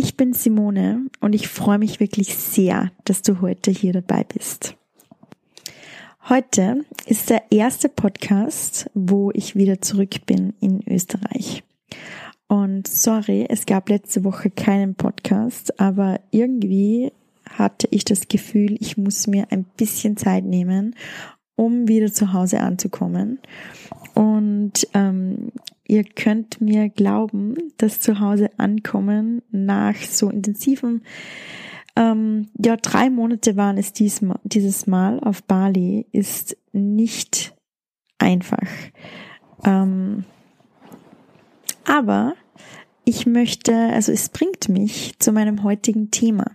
Ich bin Simone und ich freue mich wirklich sehr, dass du heute hier dabei bist. Heute ist der erste Podcast, wo ich wieder zurück bin in Österreich. Und sorry, es gab letzte Woche keinen Podcast, aber irgendwie hatte ich das Gefühl, ich muss mir ein bisschen Zeit nehmen, um wieder zu Hause anzukommen. Und ähm, ihr könnt mir glauben, dass zu Hause ankommen nach so intensiven, ähm, ja, drei Monate waren es diesmal, dieses Mal auf Bali, ist nicht einfach. Ähm, aber ich möchte, also es bringt mich zu meinem heutigen Thema.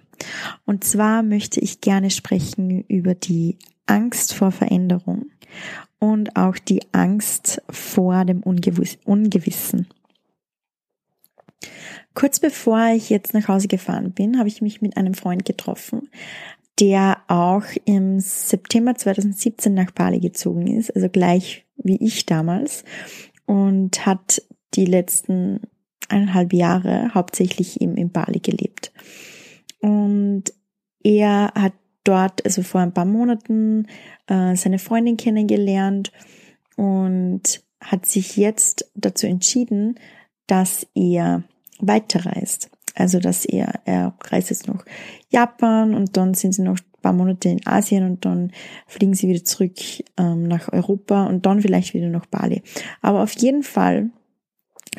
Und zwar möchte ich gerne sprechen über die Angst vor Veränderung und auch die Angst vor dem Ungewiss Ungewissen. Kurz bevor ich jetzt nach Hause gefahren bin, habe ich mich mit einem Freund getroffen, der auch im September 2017 nach Bali gezogen ist, also gleich wie ich damals, und hat die letzten eineinhalb Jahre hauptsächlich eben in Bali gelebt. Und er hat dort, also vor ein paar Monaten, äh, seine Freundin kennengelernt und hat sich jetzt dazu entschieden, dass er weiterreist. Also, dass er, er reist jetzt noch Japan und dann sind sie noch ein paar Monate in Asien und dann fliegen sie wieder zurück ähm, nach Europa und dann vielleicht wieder nach Bali. Aber auf jeden Fall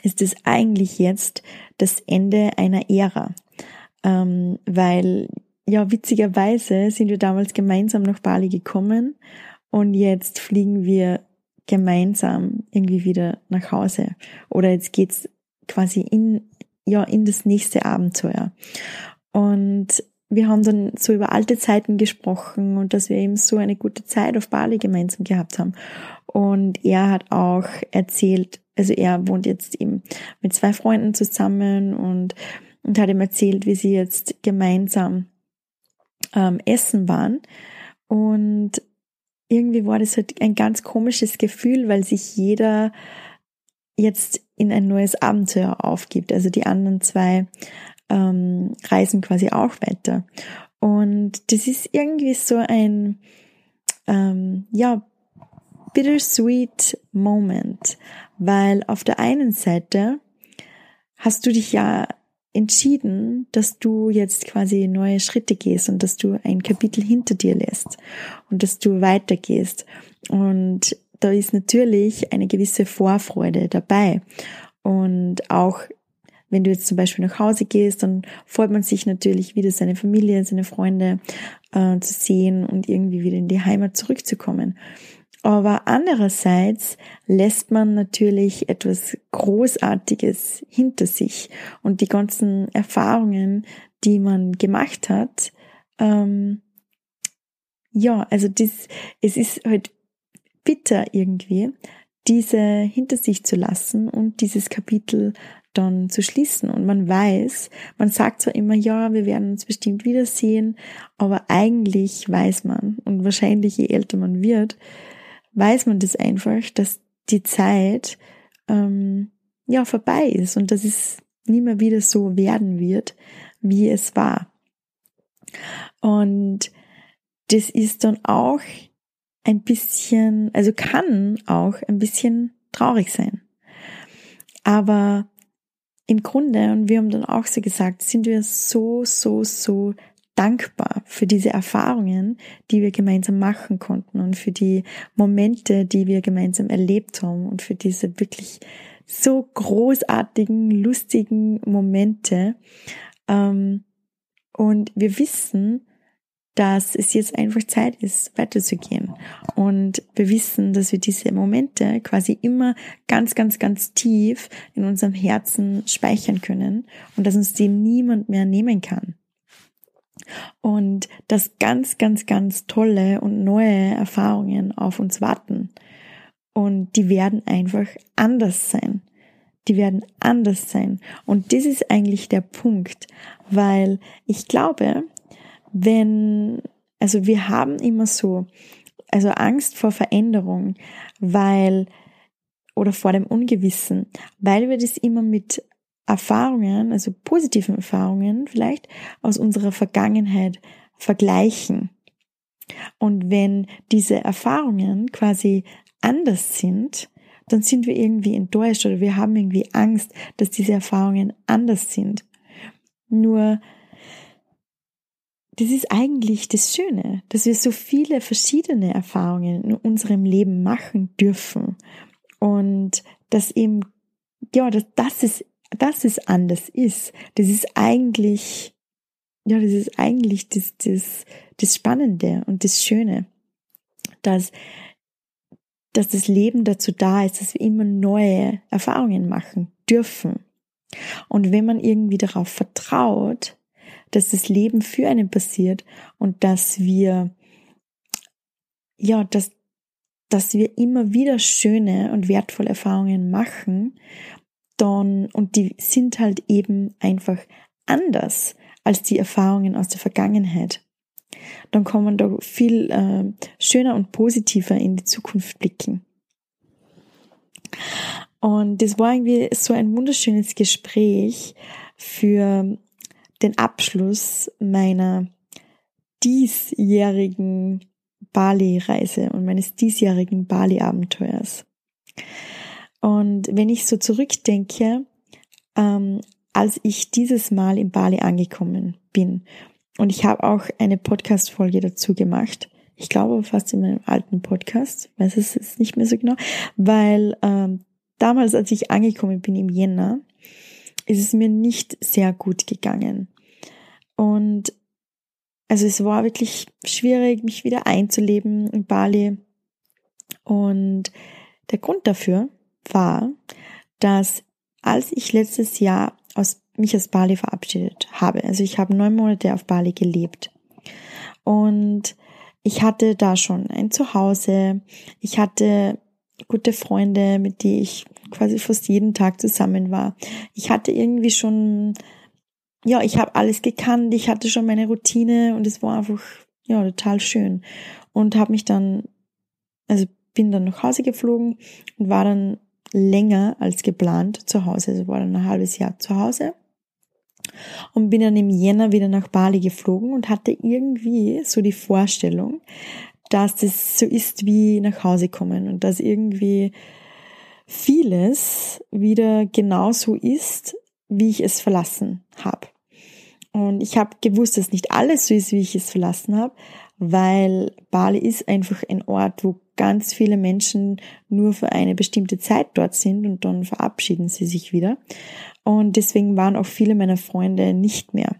ist es eigentlich jetzt das Ende einer Ära, ähm, weil ja, witzigerweise sind wir damals gemeinsam nach Bali gekommen und jetzt fliegen wir gemeinsam irgendwie wieder nach Hause. Oder jetzt geht's quasi in, ja, in das nächste Abenteuer. Und wir haben dann so über alte Zeiten gesprochen und dass wir eben so eine gute Zeit auf Bali gemeinsam gehabt haben. Und er hat auch erzählt, also er wohnt jetzt eben mit zwei Freunden zusammen und, und hat ihm erzählt, wie sie jetzt gemeinsam ähm, essen waren. Und irgendwie war das halt ein ganz komisches Gefühl, weil sich jeder jetzt in ein neues Abenteuer aufgibt. Also die anderen zwei ähm, reisen quasi auch weiter. Und das ist irgendwie so ein, ähm, ja, bittersweet Moment, weil auf der einen Seite hast du dich ja entschieden, dass du jetzt quasi neue Schritte gehst und dass du ein Kapitel hinter dir lässt und dass du weitergehst. Und da ist natürlich eine gewisse Vorfreude dabei. Und auch wenn du jetzt zum Beispiel nach Hause gehst, dann freut man sich natürlich wieder seine Familie, seine Freunde äh, zu sehen und irgendwie wieder in die Heimat zurückzukommen. Aber andererseits lässt man natürlich etwas Großartiges hinter sich und die ganzen Erfahrungen, die man gemacht hat, ähm, ja, also das, es ist halt bitter irgendwie, diese hinter sich zu lassen und dieses Kapitel dann zu schließen. Und man weiß, man sagt zwar immer, ja, wir werden uns bestimmt wiedersehen, aber eigentlich weiß man, und wahrscheinlich je älter man wird, weiß man das einfach, dass die Zeit ähm, ja vorbei ist und dass es nie mehr wieder so werden wird, wie es war. Und das ist dann auch ein bisschen, also kann auch ein bisschen traurig sein. Aber im Grunde, und wir haben dann auch so gesagt, sind wir so, so, so dankbar für diese Erfahrungen, die wir gemeinsam machen konnten und für die Momente, die wir gemeinsam erlebt haben und für diese wirklich so großartigen, lustigen Momente. Ähm, und wir wissen, dass es jetzt einfach Zeit ist, weiterzugehen. Und wir wissen, dass wir diese Momente quasi immer ganz, ganz, ganz tief in unserem Herzen speichern können und dass uns die niemand mehr nehmen kann. Und dass ganz, ganz, ganz tolle und neue Erfahrungen auf uns warten. Und die werden einfach anders sein. Die werden anders sein. Und das ist eigentlich der Punkt, weil ich glaube, wenn, also wir haben immer so, also Angst vor Veränderung, weil, oder vor dem Ungewissen, weil wir das immer mit Erfahrungen, also positiven Erfahrungen vielleicht aus unserer Vergangenheit vergleichen. Und wenn diese Erfahrungen quasi anders sind, dann sind wir irgendwie enttäuscht oder wir haben irgendwie Angst, dass diese Erfahrungen anders sind. Nur das ist eigentlich das Schöne, dass wir so viele verschiedene Erfahrungen in unserem Leben machen dürfen und dass eben, ja, dass, dass es, dass es anders ist. Das ist eigentlich, ja, das ist eigentlich das, das, das Spannende und das Schöne, dass, dass das Leben dazu da ist, dass wir immer neue Erfahrungen machen dürfen. Und wenn man irgendwie darauf vertraut, dass das Leben für einen passiert und dass wir, ja, dass, dass wir immer wieder schöne und wertvolle Erfahrungen machen, dann, und die sind halt eben einfach anders als die Erfahrungen aus der Vergangenheit. Dann kann man da viel äh, schöner und positiver in die Zukunft blicken. Und das war irgendwie so ein wunderschönes Gespräch für den Abschluss meiner diesjährigen Bali-Reise und meines diesjährigen Bali-Abenteuers. Und wenn ich so zurückdenke, ähm, als ich dieses Mal in Bali angekommen bin, und ich habe auch eine Podcast-Folge dazu gemacht, ich glaube fast in meinem alten Podcast, weiß es jetzt nicht mehr so genau, weil ähm, damals, als ich angekommen bin im Jänner, ist es mir nicht sehr gut gegangen. Und also es war wirklich schwierig, mich wieder einzuleben in Bali. Und der Grund dafür war, dass als ich letztes Jahr aus, mich aus Bali verabschiedet habe, also ich habe neun Monate auf Bali gelebt und ich hatte da schon ein Zuhause, ich hatte gute Freunde, mit die ich quasi fast jeden Tag zusammen war. Ich hatte irgendwie schon, ja, ich habe alles gekannt, ich hatte schon meine Routine und es war einfach, ja, total schön. Und habe mich dann, also bin dann nach Hause geflogen und war dann länger als geplant zu Hause, also war dann ein halbes Jahr zu Hause und bin dann im Jänner wieder nach Bali geflogen und hatte irgendwie so die Vorstellung, dass das so ist wie nach Hause kommen und dass irgendwie vieles wieder genauso ist, wie ich es verlassen habe. Und ich habe gewusst, dass nicht alles so ist, wie ich es verlassen habe, weil Bali ist einfach ein Ort, wo ganz viele Menschen nur für eine bestimmte Zeit dort sind und dann verabschieden sie sich wieder. Und deswegen waren auch viele meiner Freunde nicht mehr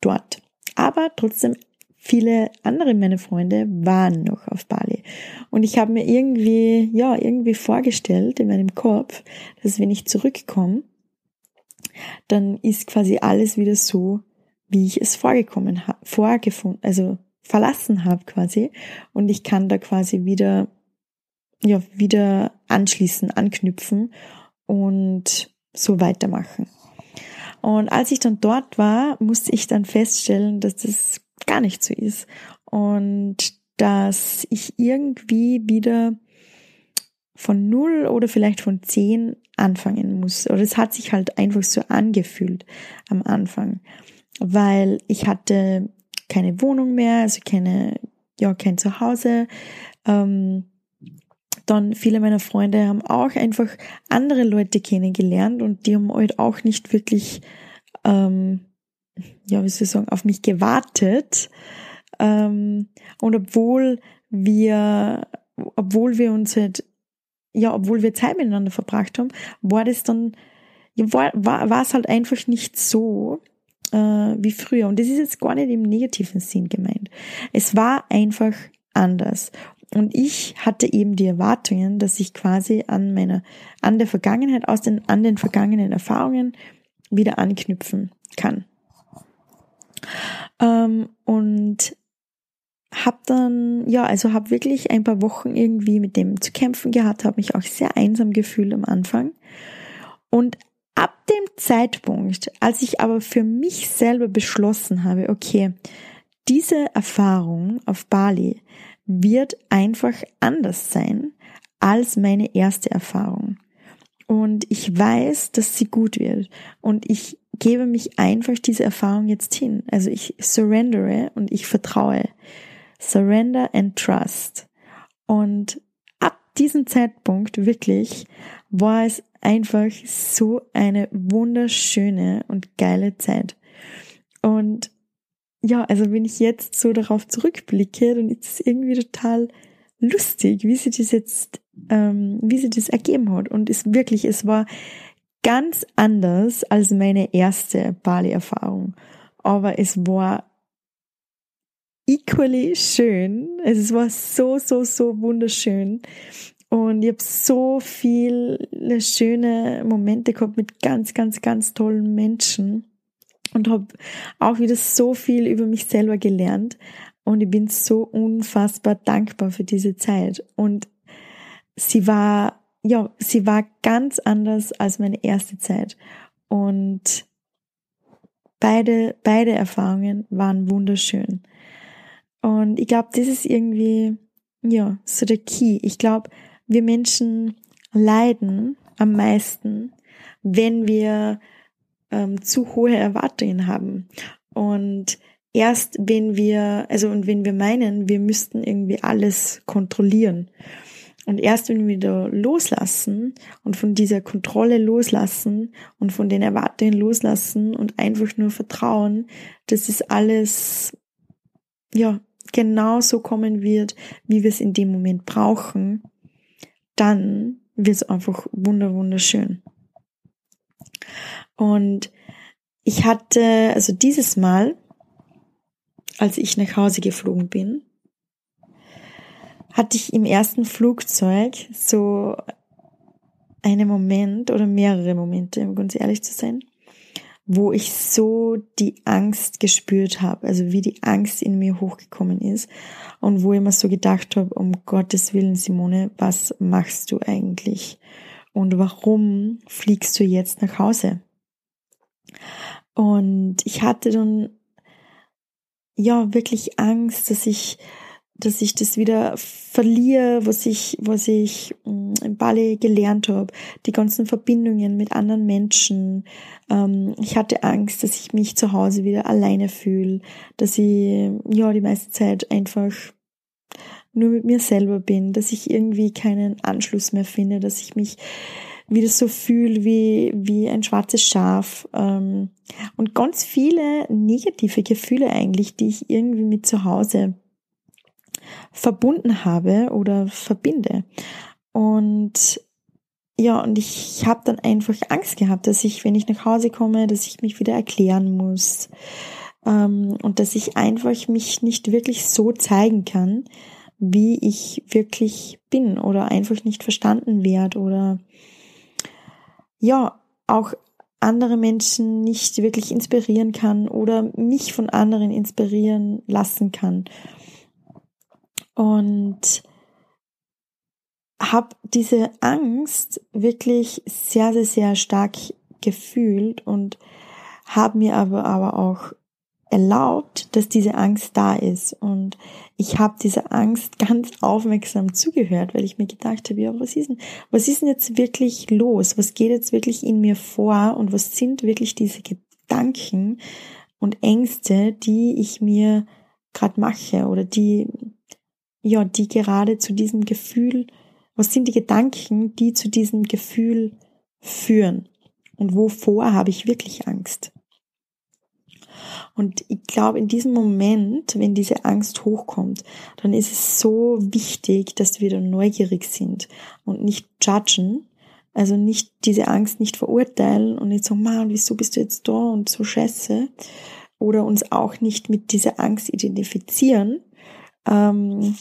dort. Aber trotzdem viele andere meiner Freunde waren noch auf Bali. Und ich habe mir irgendwie, ja, irgendwie vorgestellt in meinem Kopf, dass wenn ich zurückkomme, dann ist quasi alles wieder so, wie ich es vorgekommen habe, vorgefunden, also verlassen habe quasi. Und ich kann da quasi wieder, ja, wieder anschließen, anknüpfen und so weitermachen. Und als ich dann dort war, musste ich dann feststellen, dass das gar nicht so ist. Und dass ich irgendwie wieder von null oder vielleicht von zehn anfangen muss. Oder es hat sich halt einfach so angefühlt am Anfang, weil ich hatte keine Wohnung mehr, also keine, ja, kein Zuhause. Ähm, dann viele meiner Freunde haben auch einfach andere Leute kennengelernt und die haben halt auch nicht wirklich ähm, ja, wie soll ich sagen, auf mich gewartet. Ähm, und obwohl wir, obwohl wir uns halt, ja, obwohl wir Zeit miteinander verbracht haben, war das dann, ja, war, war, war es halt einfach nicht so, äh, wie früher. Und das ist jetzt gar nicht im negativen Sinn gemeint. Es war einfach anders. Und ich hatte eben die Erwartungen, dass ich quasi an meiner, an der Vergangenheit, aus den, an den vergangenen Erfahrungen wieder anknüpfen kann. Ähm, und hab dann, ja, also hab wirklich ein paar Wochen irgendwie mit dem zu kämpfen gehabt, habe mich auch sehr einsam gefühlt am Anfang. Und ab dem Zeitpunkt, als ich aber für mich selber beschlossen habe, okay, diese Erfahrung auf Bali wird einfach anders sein als meine erste Erfahrung. Und ich weiß, dass sie gut wird. Und ich gebe mich einfach diese Erfahrung jetzt hin. Also ich surrendere und ich vertraue. Surrender and trust. Und ab diesem Zeitpunkt wirklich war es einfach so eine wunderschöne und geile Zeit. Und ja, also wenn ich jetzt so darauf zurückblicke, dann ist es irgendwie total lustig, wie sie das jetzt, ähm, wie sie das ergeben hat. Und es wirklich, es war ganz anders als meine erste Bali-Erfahrung. Aber es war equally schön. Es war so, so, so wunderschön. Und ich habe so viele schöne Momente gehabt mit ganz, ganz, ganz tollen Menschen und habe auch wieder so viel über mich selber gelernt und ich bin so unfassbar dankbar für diese Zeit und sie war ja, sie war ganz anders als meine erste Zeit und beide beide Erfahrungen waren wunderschön. Und ich glaube, das ist irgendwie ja, so der Key. Ich glaube, wir Menschen leiden am meisten, wenn wir ähm, zu hohe Erwartungen haben. Und erst wenn wir, also und wenn wir meinen, wir müssten irgendwie alles kontrollieren. Und erst wenn wir da loslassen und von dieser Kontrolle loslassen und von den Erwartungen loslassen und einfach nur vertrauen, dass es alles, ja, genau so kommen wird, wie wir es in dem Moment brauchen, dann wird es einfach wunder, wunderschön. Und ich hatte, also dieses Mal, als ich nach Hause geflogen bin, hatte ich im ersten Flugzeug so einen Moment oder mehrere Momente, um ganz ehrlich zu sein, wo ich so die Angst gespürt habe, also wie die Angst in mir hochgekommen ist und wo ich mir so gedacht habe, um Gottes Willen, Simone, was machst du eigentlich? Und warum fliegst du jetzt nach Hause? Und ich hatte dann ja wirklich Angst, dass ich dass ich das wieder verliere, was ich, was ich mm, in Bali gelernt habe, die ganzen Verbindungen mit anderen Menschen. Ähm, ich hatte Angst, dass ich mich zu Hause wieder alleine fühle, dass ich ja die meiste Zeit einfach nur mit mir selber bin, dass ich irgendwie keinen Anschluss mehr finde, dass ich mich wieder so fühle wie, wie ein schwarzes Schaf. Ähm, und ganz viele negative Gefühle eigentlich, die ich irgendwie mit zu Hause verbunden habe oder verbinde. Und ja, und ich habe dann einfach Angst gehabt, dass ich, wenn ich nach Hause komme, dass ich mich wieder erklären muss ähm, und dass ich einfach mich nicht wirklich so zeigen kann, wie ich wirklich bin oder einfach nicht verstanden werde oder ja, auch andere Menschen nicht wirklich inspirieren kann oder mich von anderen inspirieren lassen kann. Und habe diese Angst wirklich sehr, sehr, sehr stark gefühlt und habe mir aber, aber auch erlaubt, dass diese Angst da ist. Und ich habe dieser Angst ganz aufmerksam zugehört, weil ich mir gedacht habe, ja, was ist denn, was ist denn jetzt wirklich los? Was geht jetzt wirklich in mir vor? Und was sind wirklich diese Gedanken und Ängste, die ich mir gerade mache oder die, ja, die gerade zu diesem Gefühl, was sind die Gedanken, die zu diesem Gefühl führen? Und wovor habe ich wirklich Angst? Und ich glaube, in diesem Moment, wenn diese Angst hochkommt, dann ist es so wichtig, dass wir dann neugierig sind und nicht judgen, Also nicht diese Angst nicht verurteilen und nicht so, man, wieso bist du jetzt da und so scheiße. Oder uns auch nicht mit dieser Angst identifizieren. Ähm,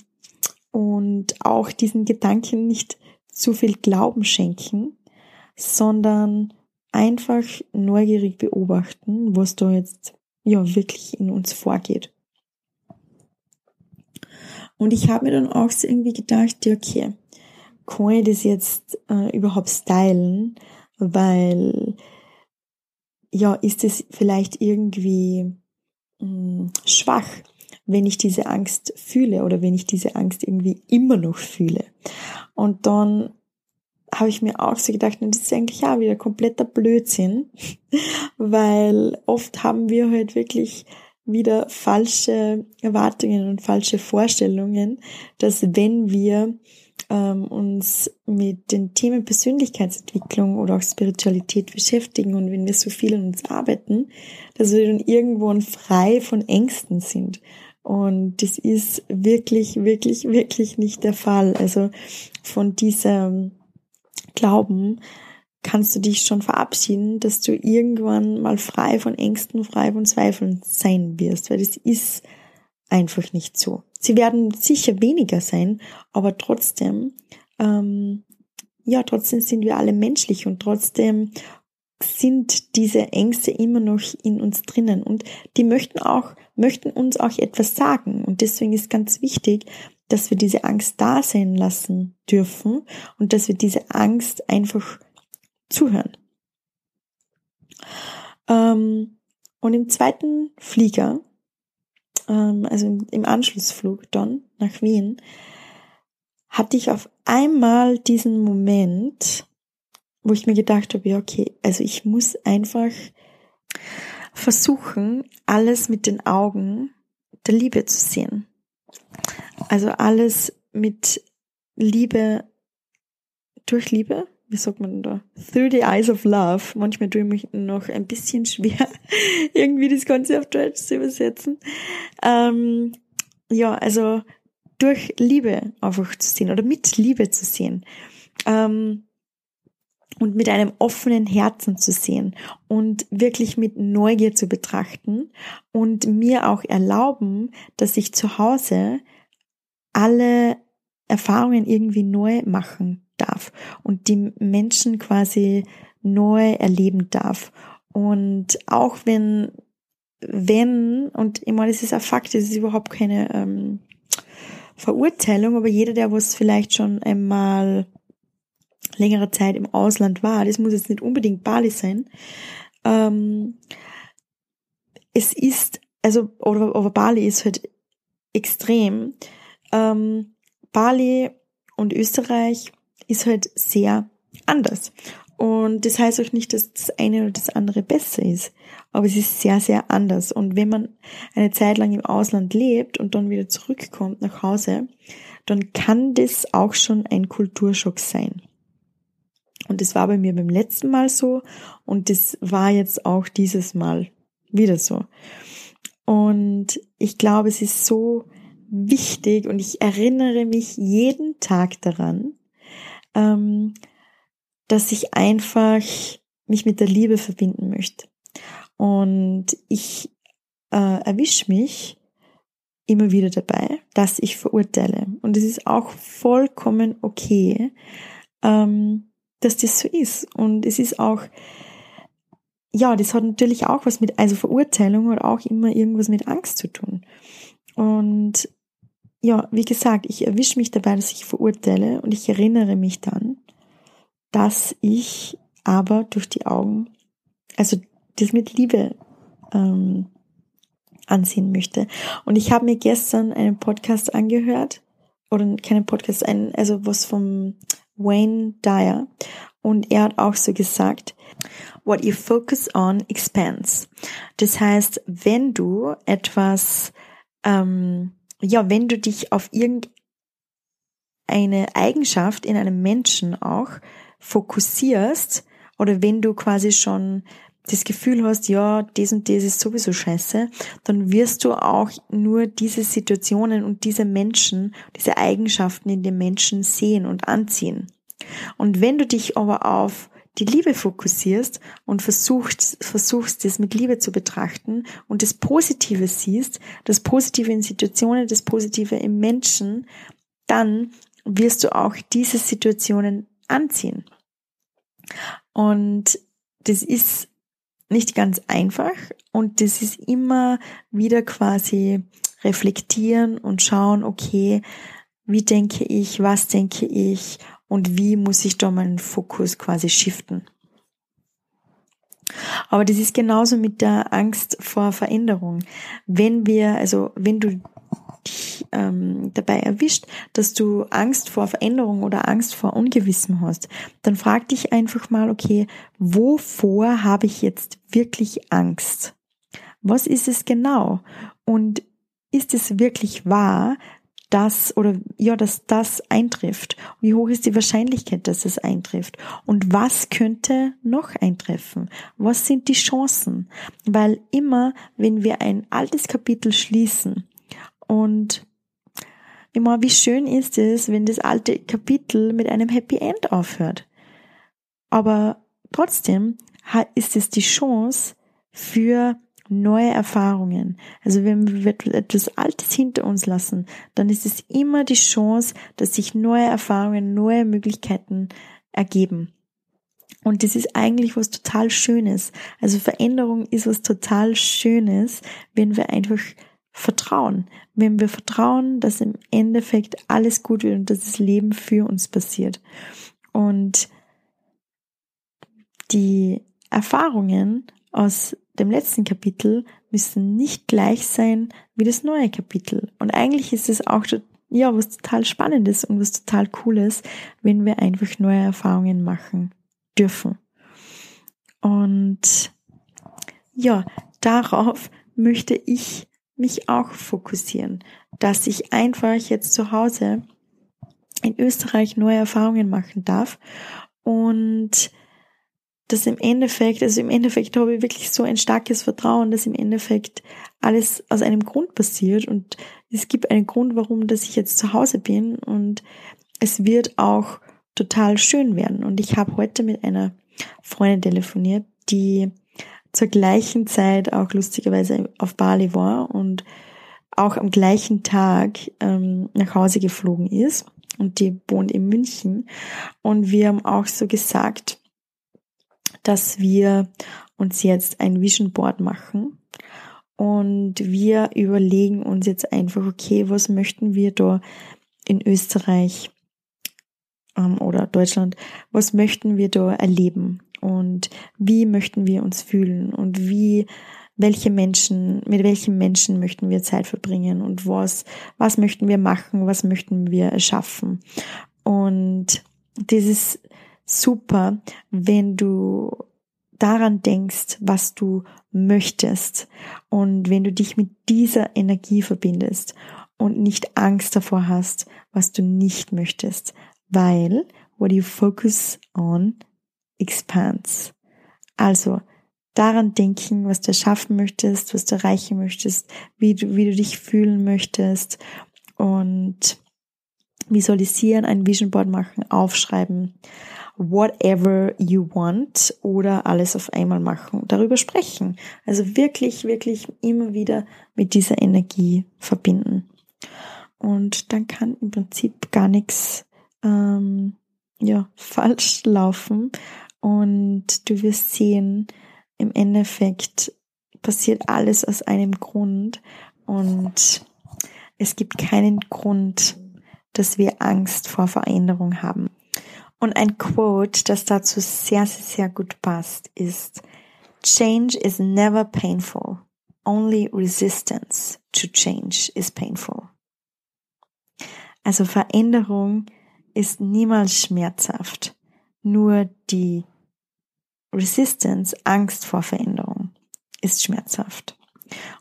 und auch diesen Gedanken nicht zu viel Glauben schenken, sondern einfach neugierig beobachten, was da jetzt ja wirklich in uns vorgeht. Und ich habe mir dann auch so irgendwie gedacht, ja, okay, kann ich das jetzt äh, überhaupt stylen? Weil, ja, ist es vielleicht irgendwie mh, hm, schwach, wenn ich diese Angst fühle oder wenn ich diese Angst irgendwie immer noch fühle. Und dann habe ich mir auch so gedacht, das ist eigentlich auch wieder kompletter Blödsinn, weil oft haben wir halt wirklich wieder falsche Erwartungen und falsche Vorstellungen, dass wenn wir ähm, uns mit den Themen Persönlichkeitsentwicklung oder auch Spiritualität beschäftigen und wenn wir so viel an uns arbeiten, dass wir dann irgendwo frei von Ängsten sind. Und das ist wirklich, wirklich, wirklich nicht der Fall. Also von diesem Glauben kannst du dich schon verabschieden, dass du irgendwann mal frei von Ängsten, frei von Zweifeln sein wirst, weil das ist einfach nicht so. Sie werden sicher weniger sein, aber trotzdem, ähm, ja, trotzdem sind wir alle menschlich und trotzdem sind diese Ängste immer noch in uns drinnen und die möchten auch, möchten uns auch etwas sagen und deswegen ist ganz wichtig, dass wir diese Angst da sein lassen dürfen und dass wir diese Angst einfach zuhören. Ähm, und im zweiten Flieger ähm, also im Anschlussflug dann nach Wien, hatte ich auf einmal diesen Moment, wo ich mir gedacht habe, ja, okay, also ich muss einfach versuchen, alles mit den Augen der Liebe zu sehen. Also alles mit Liebe durch Liebe wie sagt man da? Through the Eyes of Love. Manchmal tue ich mich noch ein bisschen schwer, irgendwie das Ganze auf Deutsch zu übersetzen. Ähm, ja, also durch Liebe einfach zu sehen oder mit Liebe zu sehen. Ähm, und mit einem offenen Herzen zu sehen und wirklich mit Neugier zu betrachten und mir auch erlauben, dass ich zu Hause alle Erfahrungen irgendwie neu machen darf und die Menschen quasi neu erleben darf. Und auch wenn, wenn, und ich meine, das ist ein Fakt, das ist überhaupt keine ähm, Verurteilung, aber jeder, der was vielleicht schon einmal längere Zeit im Ausland war, das muss jetzt nicht unbedingt Bali sein, ähm, es ist, also, oder, oder Bali ist halt extrem. Ähm, Bali und Österreich ist halt sehr anders. Und das heißt auch nicht, dass das eine oder das andere besser ist, aber es ist sehr, sehr anders. Und wenn man eine Zeit lang im Ausland lebt und dann wieder zurückkommt nach Hause, dann kann das auch schon ein Kulturschock sein. Und das war bei mir beim letzten Mal so und das war jetzt auch dieses Mal wieder so. Und ich glaube, es ist so wichtig und ich erinnere mich jeden Tag daran, ähm, dass ich einfach mich mit der Liebe verbinden möchte. Und ich äh, erwische mich immer wieder dabei, dass ich verurteile. Und es ist auch vollkommen okay, ähm, dass das so ist. Und es ist auch, ja, das hat natürlich auch was mit, also Verurteilung hat auch immer irgendwas mit Angst zu tun. Und ja, wie gesagt, ich erwische mich dabei, dass ich verurteile und ich erinnere mich dann, dass ich aber durch die Augen, also das mit Liebe ähm, ansehen möchte. Und ich habe mir gestern einen Podcast angehört, oder keinen Podcast, ein, also was vom Wayne Dyer. Und er hat auch so gesagt, what you focus on expands. Das heißt, wenn du etwas ähm, ja, wenn du dich auf irgendeine Eigenschaft in einem Menschen auch fokussierst oder wenn du quasi schon das Gefühl hast, ja, das und das ist sowieso scheiße, dann wirst du auch nur diese Situationen und diese Menschen, diese Eigenschaften in den Menschen sehen und anziehen. Und wenn du dich aber auf die Liebe fokussierst und versuchst, versuchst, es mit Liebe zu betrachten und das Positive siehst, das Positive in Situationen, das Positive im Menschen, dann wirst du auch diese Situationen anziehen. Und das ist nicht ganz einfach und das ist immer wieder quasi reflektieren und schauen, okay, wie denke ich, was denke ich und wie muss ich da meinen Fokus quasi shiften. Aber das ist genauso mit der Angst vor Veränderung. Wenn wir, also wenn du dich ähm, dabei erwischt, dass du Angst vor Veränderung oder Angst vor Ungewissen hast, dann frag dich einfach mal, okay, wovor habe ich jetzt wirklich Angst? Was ist es genau? Und ist es wirklich wahr, das oder ja, dass das eintrifft? Wie hoch ist die Wahrscheinlichkeit, dass es eintrifft? Und was könnte noch eintreffen? Was sind die Chancen? Weil immer, wenn wir ein altes Kapitel schließen und immer, wie schön ist es, wenn das alte Kapitel mit einem Happy End aufhört. Aber trotzdem ist es die Chance für neue Erfahrungen. Also wenn wir etwas Altes hinter uns lassen, dann ist es immer die Chance, dass sich neue Erfahrungen, neue Möglichkeiten ergeben. Und das ist eigentlich was total Schönes. Also Veränderung ist was total Schönes, wenn wir einfach vertrauen. Wenn wir vertrauen, dass im Endeffekt alles gut wird und dass das Leben für uns passiert. Und die Erfahrungen aus dem letzten Kapitel müssen nicht gleich sein wie das neue Kapitel. Und eigentlich ist es auch ja was total Spannendes und was total Cooles, wenn wir einfach neue Erfahrungen machen dürfen. Und ja, darauf möchte ich mich auch fokussieren, dass ich einfach jetzt zu Hause in Österreich neue Erfahrungen machen darf. Und dass im Endeffekt, also im Endeffekt habe ich wirklich so ein starkes Vertrauen, dass im Endeffekt alles aus einem Grund passiert. Und es gibt einen Grund, warum, dass ich jetzt zu Hause bin. Und es wird auch total schön werden. Und ich habe heute mit einer Freundin telefoniert, die zur gleichen Zeit auch lustigerweise auf Bali war und auch am gleichen Tag ähm, nach Hause geflogen ist. Und die wohnt in München. Und wir haben auch so gesagt, dass wir uns jetzt ein Vision Board machen. Und wir überlegen uns jetzt einfach, okay, was möchten wir da in Österreich ähm, oder Deutschland, was möchten wir da erleben und wie möchten wir uns fühlen? Und wie welche Menschen, mit welchen Menschen möchten wir Zeit verbringen? Und was, was möchten wir machen, was möchten wir erschaffen. Und das ist super, wenn du daran denkst, was du möchtest. Und wenn du dich mit dieser Energie verbindest und nicht Angst davor hast, was du nicht möchtest, weil what you focus on expands. Also daran denken, was du erschaffen möchtest, was du erreichen möchtest, wie du, wie du dich fühlen möchtest und visualisieren, ein Vision Board machen, aufschreiben whatever you want oder alles auf einmal machen, darüber sprechen. Also wirklich, wirklich immer wieder mit dieser Energie verbinden. Und dann kann im Prinzip gar nichts ähm, ja, falsch laufen. Und du wirst sehen, im Endeffekt passiert alles aus einem Grund. Und es gibt keinen Grund, dass wir Angst vor Veränderung haben. Und ein Quote, das dazu sehr, sehr, sehr gut passt, ist Change is never painful. Only resistance to change is painful. Also Veränderung ist niemals schmerzhaft. Nur die Resistance, Angst vor Veränderung ist schmerzhaft.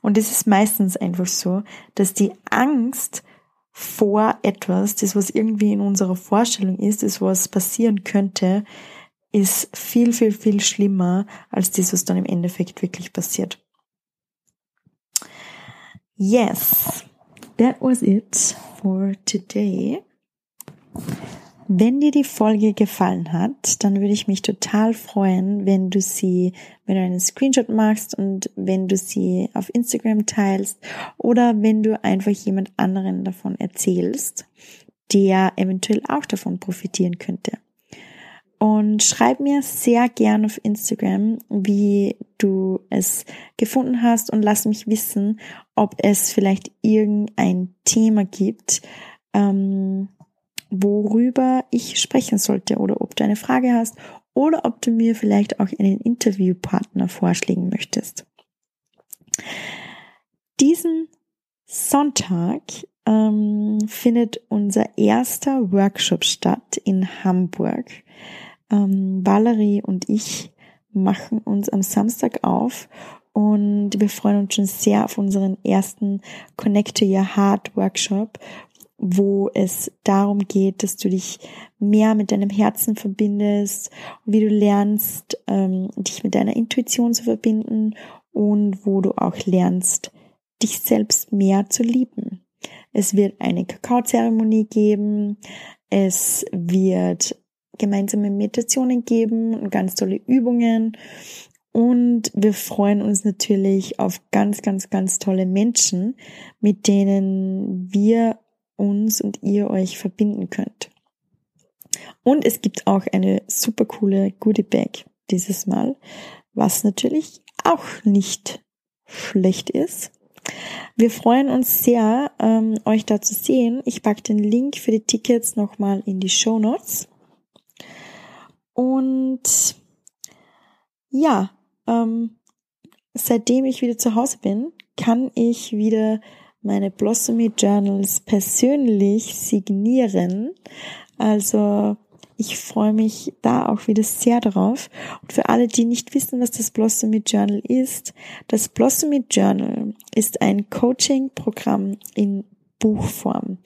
Und es ist meistens einfach so, dass die Angst vor etwas, das was irgendwie in unserer Vorstellung ist, das was passieren könnte, ist viel, viel, viel schlimmer als das, was dann im Endeffekt wirklich passiert. Yes, that was it for today. Wenn dir die Folge gefallen hat, dann würde ich mich total freuen, wenn du sie, wenn du einen Screenshot machst und wenn du sie auf Instagram teilst oder wenn du einfach jemand anderen davon erzählst, der eventuell auch davon profitieren könnte. Und schreib mir sehr gern auf Instagram, wie du es gefunden hast und lass mich wissen, ob es vielleicht irgendein Thema gibt, ähm, worüber ich sprechen sollte oder ob du eine Frage hast oder ob du mir vielleicht auch einen Interviewpartner vorschlagen möchtest. Diesen Sonntag ähm, findet unser erster Workshop statt in Hamburg. Ähm, Valerie und ich machen uns am Samstag auf und wir freuen uns schon sehr auf unseren ersten Connect to Your Heart Workshop, wo es darum geht, dass du dich mehr mit deinem Herzen verbindest, wie du lernst, ähm, dich mit deiner Intuition zu verbinden und wo du auch lernst, dich selbst mehr zu lieben. Es wird eine Kakaozeremonie geben, es wird gemeinsame Meditationen geben und ganz tolle Übungen. Und wir freuen uns natürlich auf ganz, ganz, ganz tolle Menschen, mit denen wir uns und ihr euch verbinden könnt. Und es gibt auch eine super coole Goodie Bag dieses Mal, was natürlich auch nicht schlecht ist. Wir freuen uns sehr, ähm, euch da zu sehen. Ich packe den Link für die Tickets nochmal in die Show Notes. Und ja, ähm, seitdem ich wieder zu Hause bin, kann ich wieder meine Blossomy Journals persönlich signieren. Also ich freue mich da auch wieder sehr drauf. Und für alle, die nicht wissen, was das Blossomy Journal ist, das Blossomy Journal ist ein Coaching-Programm in Buchform.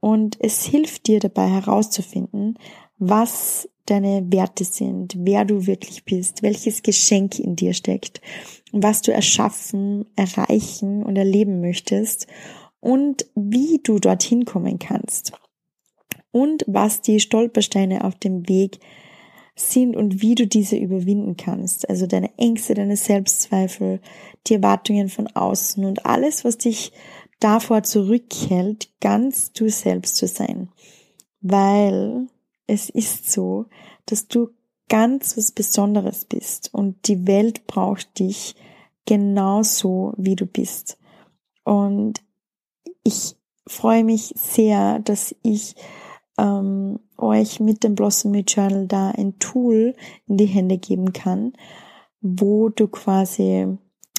Und es hilft dir dabei herauszufinden, was deine Werte sind, wer du wirklich bist, welches Geschenk in dir steckt, was du erschaffen, erreichen und erleben möchtest und wie du dorthin kommen kannst und was die Stolpersteine auf dem Weg sind und wie du diese überwinden kannst. Also deine Ängste, deine Selbstzweifel, die Erwartungen von außen und alles, was dich davor zurückhält, ganz du selbst zu sein. Weil es ist so, dass du ganz was Besonderes bist und die Welt braucht dich genauso, wie du bist. Und ich freue mich sehr, dass ich ähm, euch mit dem Blossomy Journal da ein Tool in die Hände geben kann, wo du quasi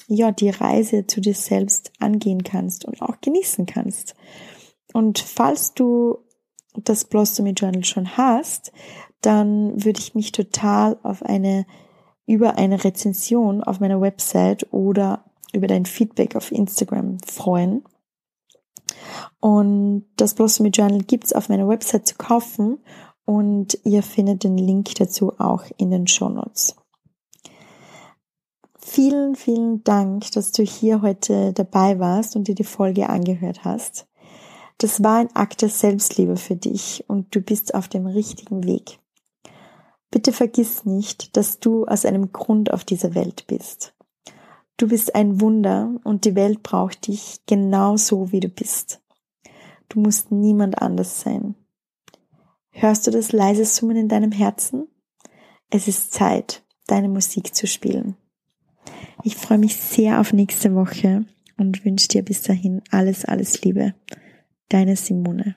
ja die Reise zu dir selbst angehen kannst und auch genießen kannst. Und falls du das Blossomy Journal schon hast, dann würde ich mich total auf eine über eine Rezension auf meiner Website oder über dein Feedback auf Instagram freuen. Und das Blossomy Journal gibt's auf meiner Website zu kaufen und ihr findet den Link dazu auch in den Show Notes. Vielen, vielen Dank, dass du hier heute dabei warst und dir die Folge angehört hast. Das war ein Akt der Selbstliebe für dich und du bist auf dem richtigen Weg. Bitte vergiss nicht, dass du aus einem Grund auf dieser Welt bist. Du bist ein Wunder und die Welt braucht dich genau so, wie du bist. Du musst niemand anders sein. Hörst du das leise Summen in deinem Herzen? Es ist Zeit, deine Musik zu spielen. Ich freue mich sehr auf nächste Woche und wünsche dir bis dahin alles, alles Liebe. Deine Simone.